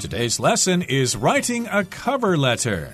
Today's lesson is writing a cover letter.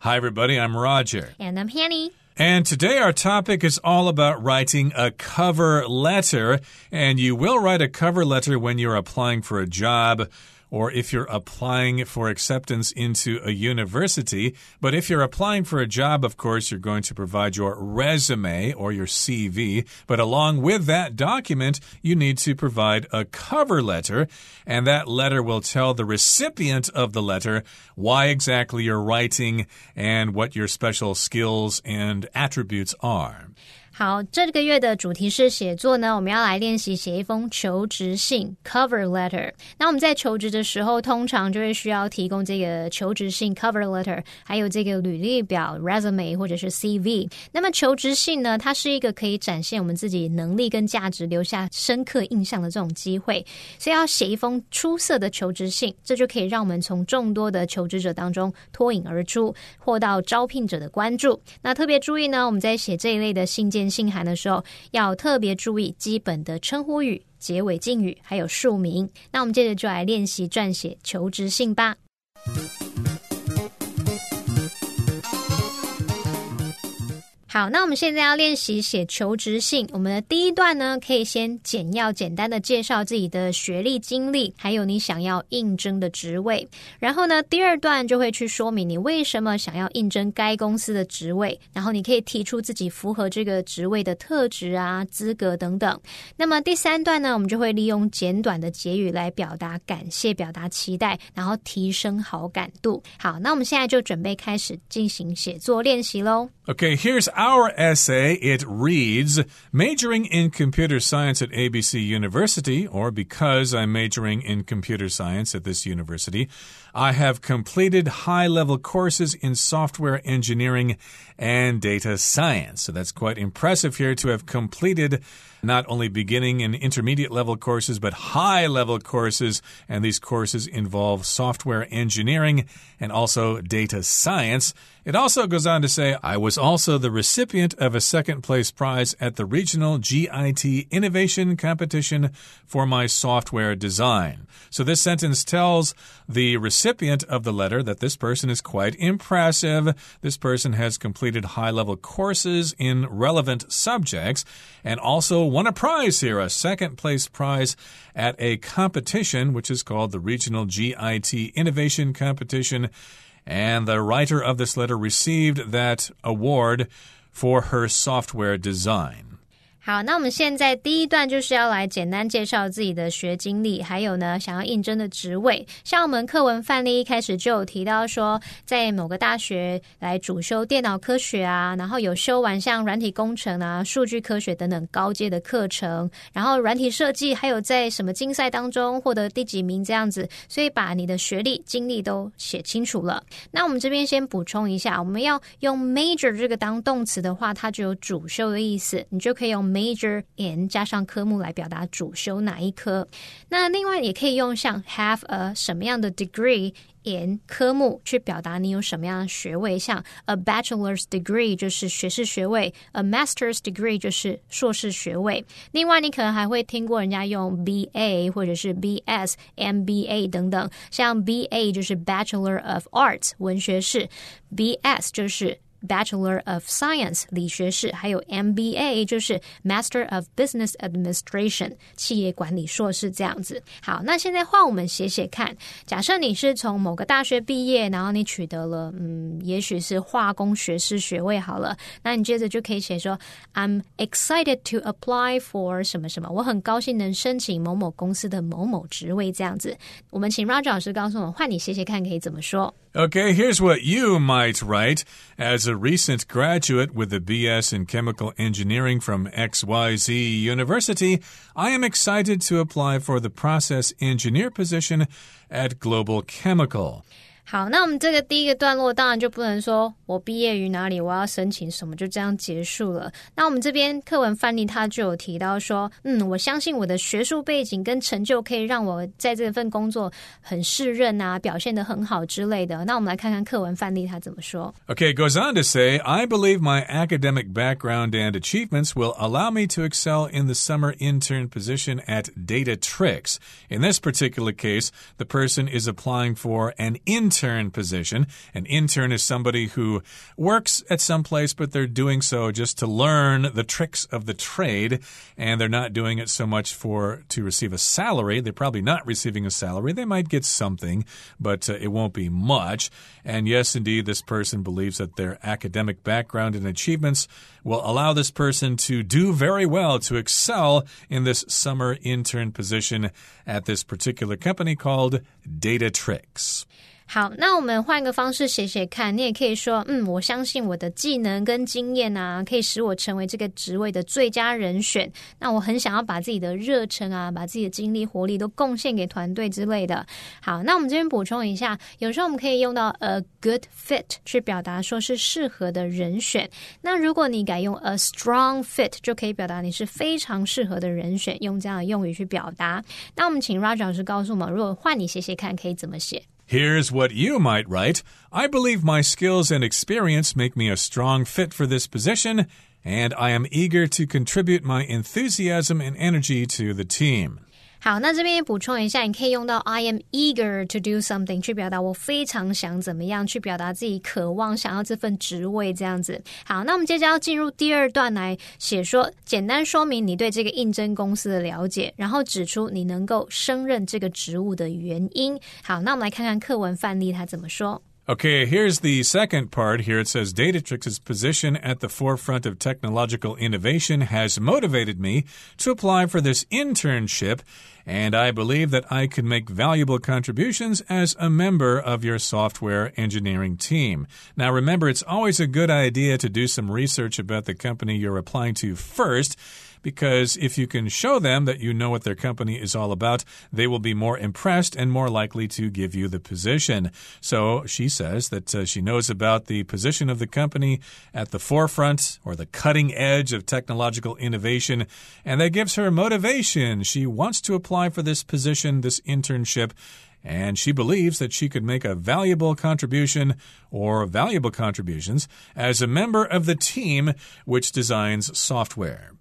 Hi, everybody, I'm Roger. And I'm Hanny. And today our topic is all about writing a cover letter. And you will write a cover letter when you're applying for a job or if you're applying for acceptance into a university. But if you're applying for a job, of course, you're going to provide your resume or your CV. But along with that document, you need to provide a cover letter. And that letter will tell the recipient of the letter why exactly you're writing and what your special skills and attributes are. 好，这个月的主题是写作呢，我们要来练习写一封求职信 （cover letter）。那我们在求职的时候，通常就会需要提供这个求职信 （cover letter），还有这个履历表 （resume） 或者是 CV。那么求职信呢，它是一个可以展现我们自己能力跟价值、留下深刻印象的这种机会。所以要写一封出色的求职信，这就可以让我们从众多的求职者当中脱颖而出，获到招聘者的关注。那特别注意呢，我们在写这一类的信件。信函的时候，要特别注意基本的称呼语、结尾敬语，还有署名。那我们接着就来练习撰写求职信吧。好，那我们现在要练习写求职信。我们的第一段呢，可以先简要、简单的介绍自己的学历、经历，还有你想要应征的职位。然后呢，第二段就会去说明你为什么想要应征该公司的职位。然后你可以提出自己符合这个职位的特质啊、资格等等。那么第三段呢，我们就会利用简短的结语来表达感谢、表达期待，然后提升好感度。好，那我们现在就准备开始进行写作练习喽。Okay, here's our essay. It reads Majoring in computer science at ABC University, or because I'm majoring in computer science at this university, I have completed high level courses in software engineering and data science. So that's quite impressive here to have completed not only beginning and intermediate level courses, but high level courses. And these courses involve software engineering and also data science. It also goes on to say, I was also the recipient of a second place prize at the regional GIT innovation competition for my software design. So this sentence tells the recipient of the letter that this person is quite impressive. This person has completed high level courses in relevant subjects and also won a prize here, a second place prize at a competition, which is called the Regional GIT Innovation Competition. And the writer of this letter received that award for her software design. 好，那我们现在第一段就是要来简单介绍自己的学经历，还有呢想要应征的职位。像我们课文范例一开始就有提到说，在某个大学来主修电脑科学啊，然后有修完像软体工程啊、数据科学等等高阶的课程，然后软体设计，还有在什么竞赛当中获得第几名这样子，所以把你的学历经历都写清楚了。那我们这边先补充一下，我们要用 major 这个当动词的话，它就有主修的意思，你就可以用。Major in 加上科目来表达主修哪一科。那另外也可以用像 have a 什么样的 degree in 科目去表达你有什么样的学位，像 a bachelor's degree 就是学士学位，a master's degree 就是硕士学位。另外，你可能还会听过人家用 BA 或者是 BS、MBA 等等，像 BA 就是 Bachelor of Arts 文学士，BS 就是 Bachelor of Science 理学士，还有 MBA 就是 Master of Business Administration 企业管理硕士这样子。好，那现在换我们写写看。假设你是从某个大学毕业，然后你取得了嗯，也许是化工学士学位好了，那你接着就可以写说 I'm excited to apply for 什么什么，我很高兴能申请某某公司的某某职位这样子。我们请 Roger 老师告诉我们，换你写写看可以怎么说。Okay, here's what you might write. As a recent graduate with a BS in chemical engineering from XYZ University, I am excited to apply for the process engineer position at Global Chemical. 好，那我们这个第一个段落当然就不能说我毕业于哪里，我要申请什么，就这样结束了。那我们这边课文范例他就有提到说，嗯，我相信我的学术背景跟成就可以让我在这份工作很适任啊，表现得很好之类的。那我们来看看课文范例他怎么说。Okay, it goes on to say, I believe my academic background and achievements will allow me to excel in the summer intern position at Datatrix. In this particular case, the person is applying for an intern intern position. An intern is somebody who works at some place, but they're doing so just to learn the tricks of the trade, and they're not doing it so much for to receive a salary. They're probably not receiving a salary. They might get something, but uh, it won't be much. And yes, indeed, this person believes that their academic background and achievements will allow this person to do very well, to excel in this summer intern position at this particular company called Datatrix. 好，那我们换个方式写写看。你也可以说，嗯，我相信我的技能跟经验啊，可以使我成为这个职位的最佳人选。那我很想要把自己的热忱啊，把自己的精力、活力都贡献给团队之类的。好，那我们这边补充一下，有时候我们可以用到 a good fit 去表达说是适合的人选。那如果你改用 a strong fit，就可以表达你是非常适合的人选，用这样的用语去表达。那我们请 Roger 老师告诉我们，如果换你写写看，可以怎么写？Here's what you might write I believe my skills and experience make me a strong fit for this position, and I am eager to contribute my enthusiasm and energy to the team. 好，那这边补充一下，你可以用到 I am eager to do something 去表达我非常想怎么样，去表达自己渴望想要这份职位这样子。好，那我们接着要进入第二段来写说，简单说明你对这个应征公司的了解，然后指出你能够胜任这个职务的原因。好，那我们来看看课文范例它怎么说。Okay, here's the second part. Here it says Datatrix's position at the forefront of technological innovation has motivated me to apply for this internship, and I believe that I could make valuable contributions as a member of your software engineering team. Now, remember, it's always a good idea to do some research about the company you're applying to first because if you can show them that you know what their company is all about, they will be more impressed and more likely to give you the position. So she says that uh, she knows about the position of the company at the forefront or the cutting edge of technological innovation, and that gives her motivation. She wants to apply for this position, this internship and she believes that she could make a valuable contribution or valuable contributions as a member of the team which designs software.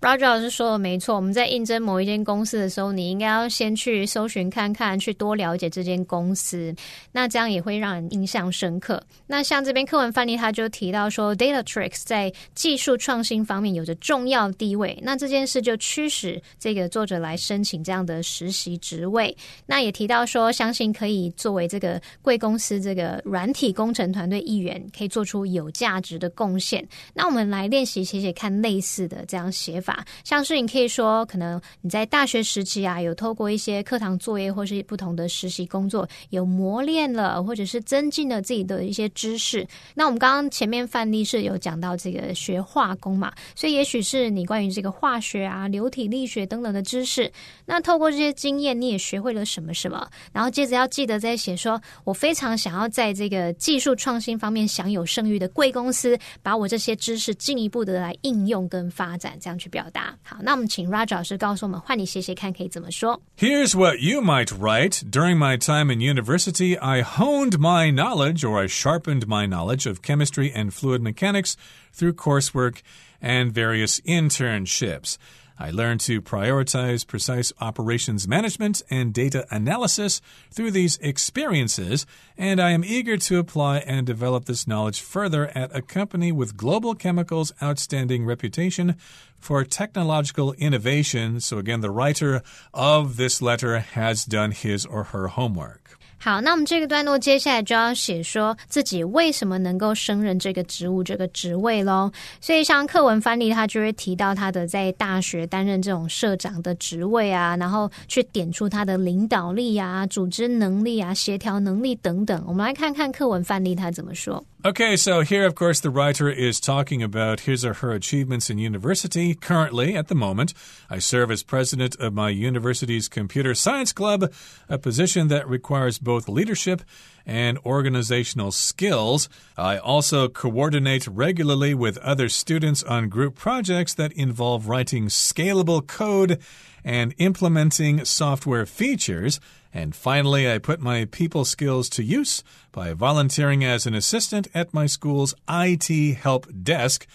Roger 老师说的没错，我们在应征某一间公司的时候，你应该要先去搜寻看看，去多了解这间公司，那这样也会让人印象深刻。那像这边课文范例，他就提到说，Data Tricks 在技术创新方面有着重要地位，那这件事就驱使这个作者来申请这样的实习职位。那也提到说，相信可以作为这个贵公司这个软体工程团队一员，可以做出有价值的贡献。那我们来练习写写看类似的这样写法。像是你可以说，可能你在大学时期啊，有透过一些课堂作业或是不同的实习工作，有磨练了，或者是增进了自己的一些知识。那我们刚刚前面范例是有讲到这个学化工嘛，所以也许是你关于这个化学啊、流体力学等等的知识。那透过这些经验，你也学会了什么什么，然后接着要记得在写说，我非常想要在这个技术创新方面享有盛誉的贵公司，把我这些知识进一步的来应用跟发展，这样去表。表达。好，那我们请 Roger 老师告诉我们，换你写写看可以怎么说。Here's what you might write. During my time in university, I honed my knowledge or I sharpened my knowledge of chemistry and fluid mechanics through coursework and various internships. I learned to prioritize precise operations management and data analysis through these experiences, and I am eager to apply and develop this knowledge further at a company with Global Chemical's outstanding reputation for technological innovation. So, again, the writer of this letter has done his or her homework. 好，那我们这个段落接下来就要写说自己为什么能够胜任这个职务、这个职位喽。所以像课文范例，他就会提到他的在大学担任这种社长的职位啊，然后去点出他的领导力啊、组织能力啊、协调能力等等。我们来看看课文范例他怎么说。Okay, so here, of course, the writer is talking about his or her achievements in university. Currently, at the moment, I serve as president of my university's computer science club, a position that requires both leadership and organizational skills. I also coordinate regularly with other students on group projects that involve writing scalable code and implementing software features. And finally, I put my people skills to use by volunteering as an assistant at my school's IT help desk,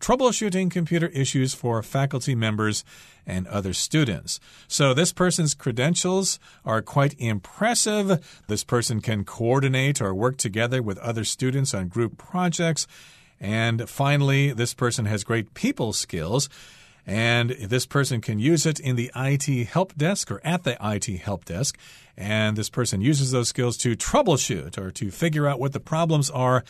troubleshooting computer issues for faculty members and other students. So, this person's credentials are quite impressive. This person can coordinate or work together with other students on group projects. And finally, this person has great people skills. And this person can use it in the IT help desk or at the IT help desk. And this person uses those skills to troubleshoot or to figure out what the problems are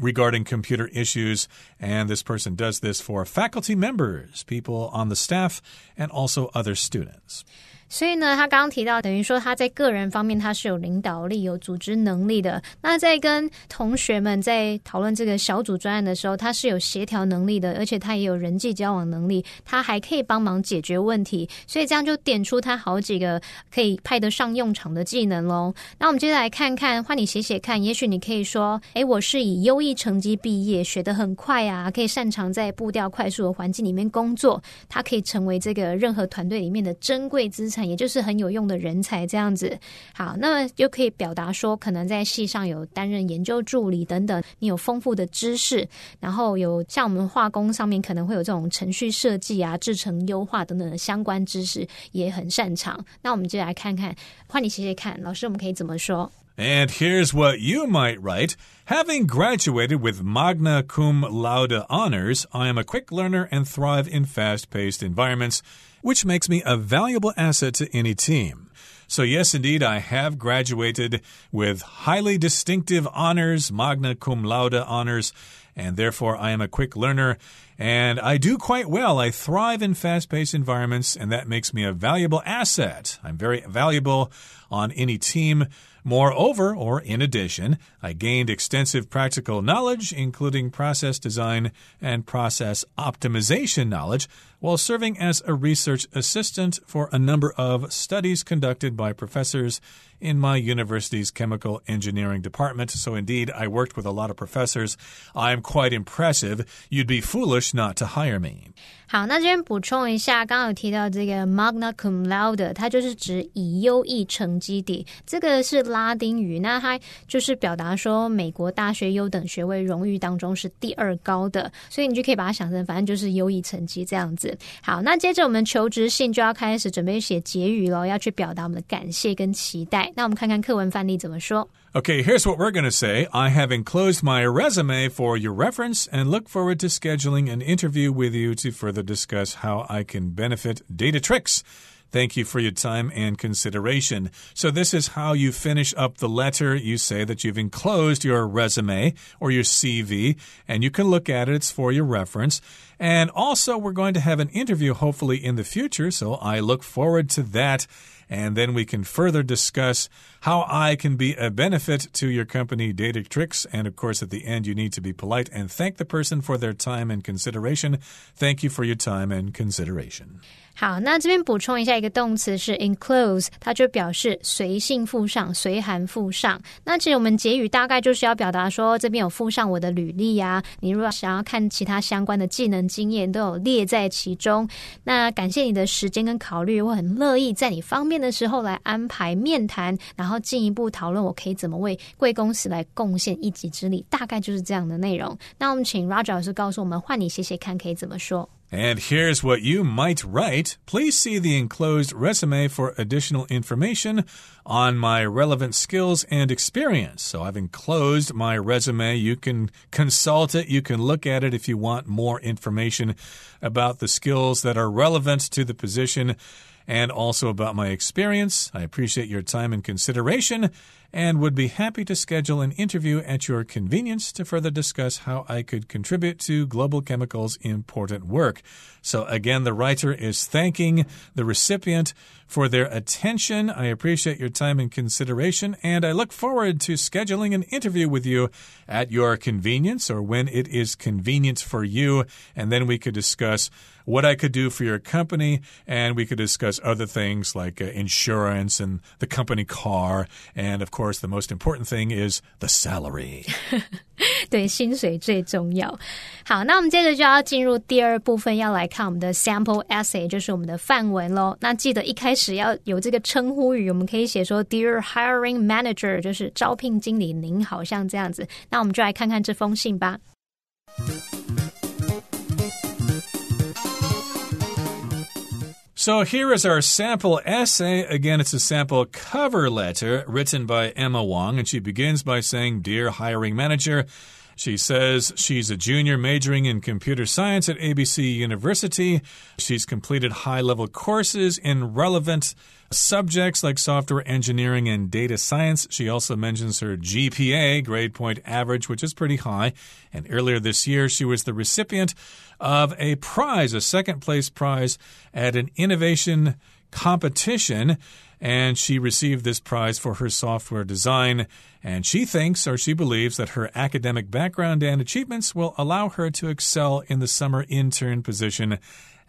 regarding computer issues. And this person does this for faculty members, people on the staff, and also other students. 所以呢，他刚刚提到，等于说他在个人方面他是有领导力、有组织能力的。那在跟同学们在讨论这个小组专案的时候，他是有协调能力的，而且他也有人际交往能力，他还可以帮忙解决问题。所以这样就点出他好几个可以派得上用场的技能喽。那我们接着来看看，换你写写看，也许你可以说：诶，我是以优异成绩毕业，学得很快啊，可以擅长在步调快速的环境里面工作，他可以成为这个任何团队里面的珍贵资产。也就是很有用的人才这样子，好，那么就可以表达说，可能在系上有担任研究助理等等，你有丰富的知识，然后有像我们化工上面可能会有这种程序设计啊、制程优化等等的相关知识，也很擅长。那我们就来看看，换你写写看，老师我们可以怎么说？And here's what you might write. Having graduated with magna cum laude honors, I am a quick learner and thrive in fast paced environments which makes me a valuable asset to any team. So, yes, indeed, I have graduated with highly distinctive honors, magna cum laude honors, and therefore I am a quick learner. And I do quite well. I thrive in fast paced environments, and that makes me a valuable asset. I'm very valuable on any team. Moreover, or in addition, I gained extensive practical knowledge, including process design and process optimization knowledge, while serving as a research assistant for a number of studies conducted by professors in my university's chemical engineering department. So, indeed, I worked with a lot of professors. I'm quite impressive. You'd be foolish not to hire me. 好，那这边补充一下，刚刚有提到这个 magna cum laude，它就是指以优异成绩底，这个是拉丁语，那它就是表达说美国大学优等学位荣誉当中是第二高的，所以你就可以把它想成，反正就是优异成绩这样子。 子。好，那接着我们求职信就要开始准备写结语喽，要去表达我们的感谢跟期待。那我们看看课文范例怎么说。Okay, here's what we're going to say. I have enclosed my resume for your reference and look forward to scheduling an interview with you to further discuss how I can benefit Datatrix. Thank you for your time and consideration. So, this is how you finish up the letter. You say that you've enclosed your resume or your CV, and you can look at it. It's for your reference. And also, we're going to have an interview hopefully in the future. So, I look forward to that and then we can further discuss how I can be a benefit to your company, Datatrix. And of course, at the end, you need to be polite and thank the person for their time and consideration. Thank you for your time and consideration. 好，那这边补充一下，一个动词是 enclose，它就表示随信附上、随函附上。那其实我们结语大概就是要表达说，这边有附上我的履历呀。你如果想要看其他相关的技能经验，都有列在其中。那感谢你的时间跟考虑，我很乐意在你方便的时候来安排面谈，然后进一步讨论我可以怎么为贵公司来贡献一己之力。大概就是这样的内容。那我们请 Roger 老师告诉我们，换你写写看，可以怎么说。And here's what you might write. Please see the enclosed resume for additional information on my relevant skills and experience. So I've enclosed my resume. You can consult it. You can look at it if you want more information about the skills that are relevant to the position and also about my experience. I appreciate your time and consideration. And would be happy to schedule an interview at your convenience to further discuss how I could contribute to Global Chemical's important work. So, again, the writer is thanking the recipient for their attention. I appreciate your time and consideration, and I look forward to scheduling an interview with you at your convenience or when it is convenient for you, and then we could discuss what I could do for your company, and we could discuss other things like uh, insurance and the company car, and of course, the most important thing is the salary. 对，薪水最重要。好，那我们接着就要进入第二部分，要来看我们的 sample essay，就是我们的范文喽。那记得一开始要有这个称呼语，我们可以写说 Dear Hiring Manager，就是招聘经理，您好像这样子。那我们就来看看这封信吧。So here is our sample essay. Again, it's a sample cover letter written by Emma Wong, and she begins by saying, Dear hiring manager, she says she's a junior majoring in computer science at ABC University. She's completed high level courses in relevant subjects like software engineering and data science. She also mentions her GPA, grade point average, which is pretty high. And earlier this year, she was the recipient of a prize, a second place prize at an innovation competition and she received this prize for her software design And she thinks or she believes that her academic background and achievements will allow her to excel in the summer intern position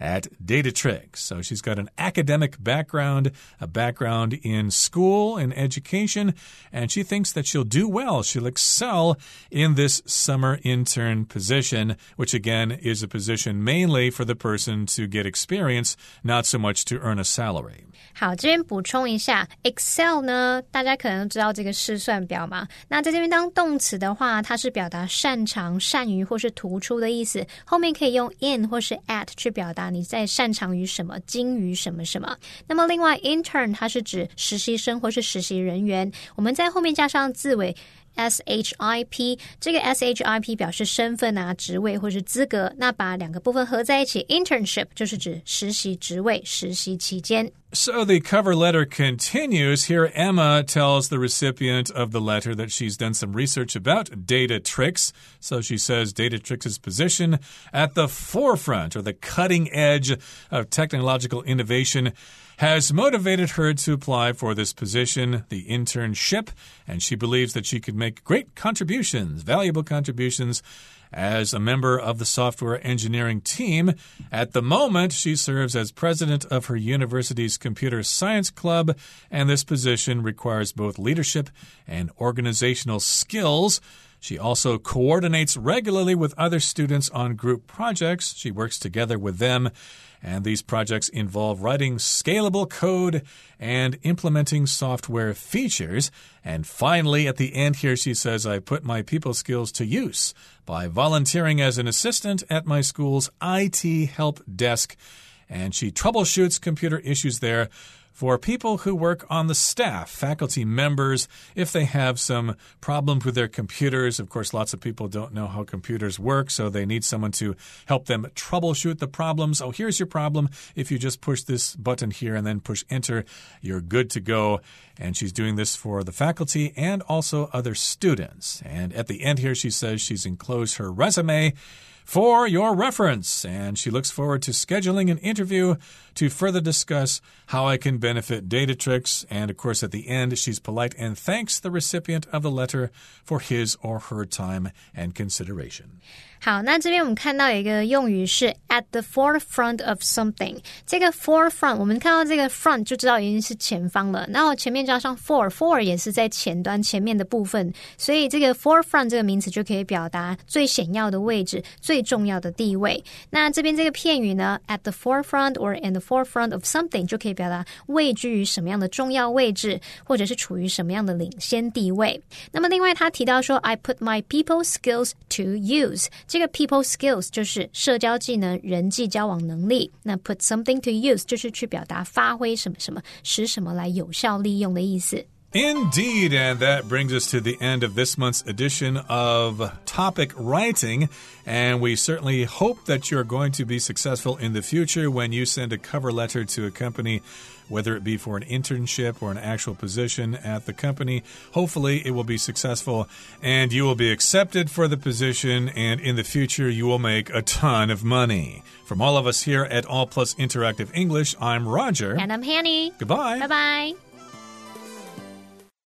at Datatrix. So she's got an academic background, a background in school and education, and she thinks that she'll do well. She'll excel in this summer intern position, which again is a position mainly for the person to get experience, not so much to earn a salary. 好，这边补充一下，Excel 呢，大家可能知道这个试算表 嘛。那在这边当动词的话，它是表达擅长、善于或是突出的意思，后面可以用 in 或是 at 去表达。你在擅长于什么，精于什么什么。那么另外，intern 它是指实习生或是实习人员，我们在后面加上字尾。S H I P 这个 S H I P 表示身份啊、职位或是资格，那把两个部分合在一起，internship 就是指实习职位、实习期间。So the cover letter continues. Here, Emma tells the recipient of the letter that she's done some research about Datatrix. So she says Datatrix's position at the forefront or the cutting edge of technological innovation has motivated her to apply for this position, the internship, and she believes that she could make great contributions, valuable contributions as a member of the software engineering team. At the moment, she serves as president of her university's computer science club, and this position requires both leadership and organizational skills. She also coordinates regularly with other students on group projects. She works together with them and these projects involve writing scalable code and implementing software features. And finally, at the end here, she says, I put my people skills to use by volunteering as an assistant at my school's IT help desk. And she troubleshoots computer issues there for people who work on the staff, faculty members, if they have some problems with their computers. Of course, lots of people don't know how computers work, so they need someone to help them troubleshoot the problems. Oh, here's your problem. If you just push this button here and then push enter, you're good to go. And she's doing this for the faculty and also other students. And at the end here, she says she's enclosed her resume for your reference. And she looks forward to scheduling an interview to further discuss how I can benefit Datatrix. And of course, at the end, she's polite and thanks the recipient of the letter for his or her time and consideration. 好，那这边我们看到有一个用语是 at the forefront of something。这个 forefront，我们看到这个 front 就知道已经是前方了。然后前面加上 for，for 也是在前端前面的部分，所以这个 forefront 这个名词就可以表达最显要的位置、最重要的地位。那这边这个片语呢，at the forefront or in the forefront of something 就可以表达位居于什么样的重要位置，或者是处于什么样的领先地位。那么另外他提到说，I put my people skills to use。这个 people skills 就是社交技能、人际交往能力。那 put something to use 就是去表达发挥什么什么，使什么来有效利用的意思。Indeed, and that brings us to the end of this month's edition of Topic Writing. And we certainly hope that you're going to be successful in the future when you send a cover letter to a company whether it be for an internship or an actual position at the company. Hopefully, it will be successful and you will be accepted for the position, and in the future, you will make a ton of money. From all of us here at All Plus Interactive English, I'm Roger. And I'm Hanny. Goodbye. Bye bye.